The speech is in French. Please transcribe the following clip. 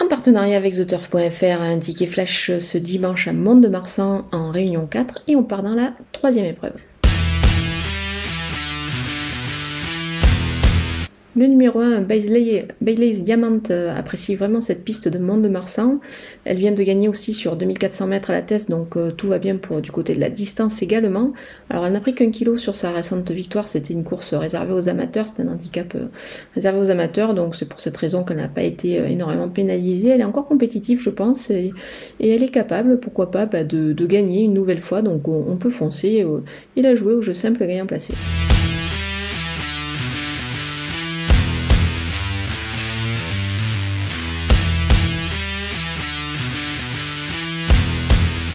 En partenariat avec TheTurf.fr, un ticket flash ce dimanche à Mont-de-Marsan en Réunion 4 et on part dans la troisième épreuve. Le numéro 1, Bailey's Diamant, euh, apprécie vraiment cette piste de Mont-de-Marsan. Elle vient de gagner aussi sur 2400 mètres à la tête, donc euh, tout va bien pour du côté de la distance également. Alors elle n'a pris qu'un kilo sur sa récente victoire, c'était une course réservée aux amateurs, c'est un handicap euh, réservé aux amateurs, donc c'est pour cette raison qu'elle n'a pas été énormément pénalisée. Elle est encore compétitive, je pense, et, elle est capable, pourquoi pas, bah, de, gagner une nouvelle fois, donc on, peut foncer. il a joué au jeu simple gagnant placé.